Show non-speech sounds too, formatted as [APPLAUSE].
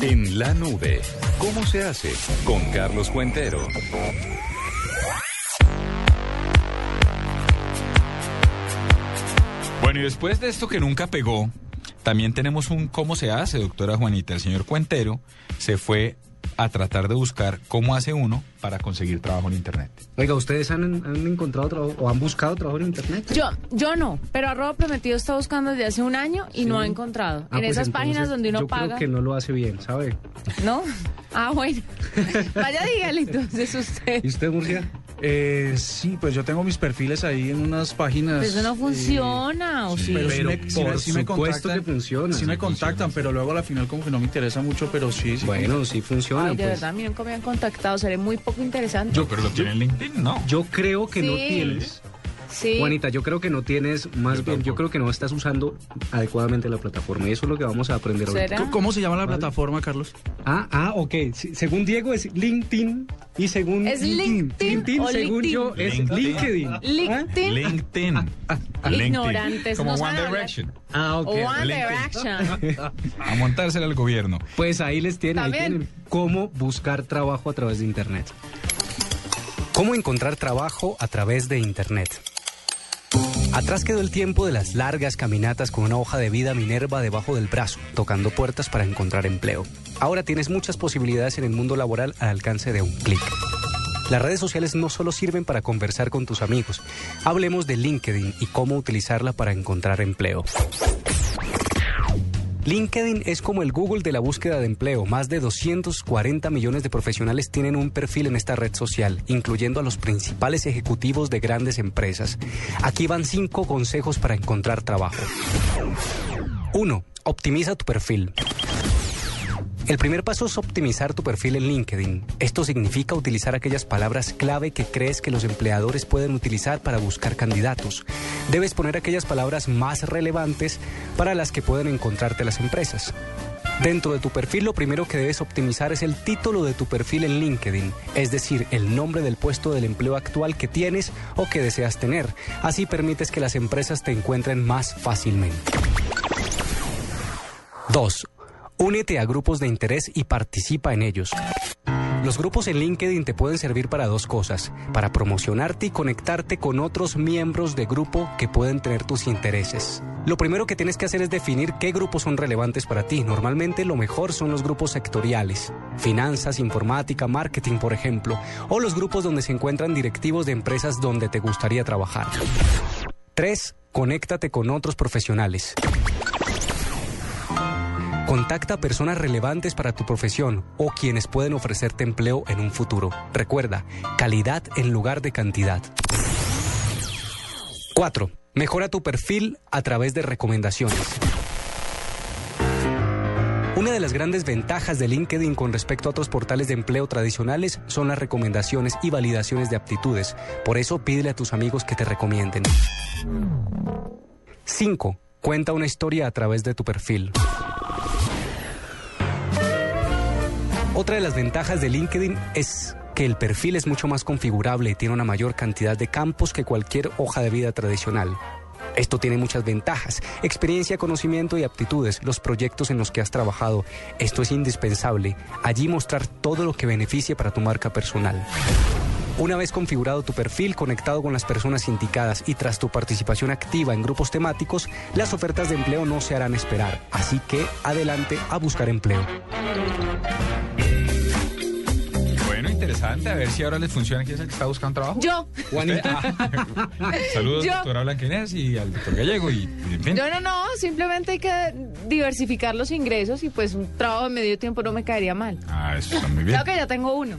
En la nube, ¿cómo se hace? Con Carlos Cuentero. Bueno, y después de esto que nunca pegó, también tenemos un cómo se hace, doctora Juanita. El señor Cuentero se fue a tratar de buscar cómo hace uno para conseguir trabajo en Internet. Oiga, ¿ustedes han, han encontrado trabajo o han buscado trabajo en Internet? Yo, yo no, pero Arroba Prometido está buscando desde hace un año y Sí. no ha encontrado. Ah, en pues esas entonces, páginas donde uno yo paga. creo que no lo hace bien, ¿sabe? ¿No? Ah, bueno. [LAUGHS] Vaya, dígale entonces usted. ¿Y usted, Murcia? Eh, sí, pues yo tengo mis perfiles ahí en unas páginas. Pero eso no eh, funciona, ¿o sí? pero sí Pero me, sí me- por sí me supuesto contactan, que funciona. Sí me contactan, pero luego a la final como que no me interesa mucho, pero sí, sí. Bueno, sí funciona. Ay, de pues. verdad, a mí nunca me han contactado. Seré muy poco interesante. Yo, pero lo tiene en LinkedIn, no. Yo creo que no tienes. Sí. Juanita, yo creo que no tienes, más Yo bien, yo creo que no estás usando adecuadamente la plataforma. Y eso es lo que vamos a aprender hoy. ¿Será? C- ¿Cómo se llama la plataforma, Carlos? Ah, ah, ok. Sí, según Diego es LinkedIn y según ¿Es LinkedIn LinkedIn, o según LinkedIn? yo es LinkedIn. LinkedIn. LinkedIn. LinkedIn. LinkedIn. Ignorantes, Como no One. Direction. Ah, ok. One LinkedIn. Direction. [LAUGHS] A montársela al gobierno. Pues ahí les tienen, ahí También. tienen cómo buscar trabajo a través de Internet. ¿Cómo encontrar trabajo a través de Internet? Atrás quedó el tiempo de las largas caminatas con una hoja de vida Minerva debajo del brazo, tocando puertas para encontrar empleo. Ahora tienes muchas posibilidades en el mundo laboral al alcance de un clic. Las redes sociales no solo sirven para conversar con tus amigos. Hablemos de LinkedIn y cómo utilizarla para encontrar empleo. LinkedIn es como el Google de la búsqueda de empleo. Más de 240 millones de profesionales tienen un perfil en esta red social, incluyendo a los principales ejecutivos de grandes empresas. Aquí van cinco consejos para encontrar trabajo. 1. Optimiza tu perfil. El primer paso es optimizar tu perfil en LinkedIn. Esto significa utilizar aquellas palabras clave que crees que los empleadores pueden utilizar para buscar candidatos. Debes poner aquellas palabras más relevantes para las que pueden encontrarte las empresas. Dentro de tu perfil lo primero que debes optimizar es el título de tu perfil en LinkedIn, es decir, el nombre del puesto del empleo actual que tienes o que deseas tener. Así permites que las empresas te encuentren más fácilmente. 2. Únete a grupos de interés y participa en ellos. Los grupos en LinkedIn te pueden servir para dos cosas, para promocionarte y conectarte con otros miembros de grupo que pueden tener tus intereses. Lo primero que tienes que hacer es definir qué grupos son relevantes para ti. Normalmente lo mejor son los grupos sectoriales, finanzas, informática, marketing, por ejemplo, o los grupos donde se encuentran directivos de empresas donde te gustaría trabajar. 3. Conéctate con otros profesionales. Contacta a personas relevantes para tu profesión o quienes pueden ofrecerte empleo en un futuro. Recuerda, calidad en lugar de cantidad. 4. Mejora tu perfil a través de recomendaciones. Una de las grandes ventajas de LinkedIn con respecto a otros portales de empleo tradicionales son las recomendaciones y validaciones de aptitudes. Por eso pídele a tus amigos que te recomienden. 5. Cuenta una historia a través de tu perfil. Otra de las ventajas de LinkedIn es que el perfil es mucho más configurable y tiene una mayor cantidad de campos que cualquier hoja de vida tradicional. Esto tiene muchas ventajas, experiencia, conocimiento y aptitudes, los proyectos en los que has trabajado. Esto es indispensable. Allí mostrar todo lo que beneficie para tu marca personal. Una vez configurado tu perfil, conectado con las personas indicadas y tras tu participación activa en grupos temáticos, las ofertas de empleo no se harán esperar. Así que adelante a buscar empleo. Interesante. A ver si ahora les funciona. ¿Quién es el que está buscando trabajo? Yo. [LAUGHS] Saludos, Yo. doctora Blanca Inés y al doctor Gallego y, y en fin. No, no, no, simplemente hay que diversificar los ingresos y pues un trabajo de medio tiempo no me caería mal. Ah, eso está muy bien. Creo que ya tengo uno.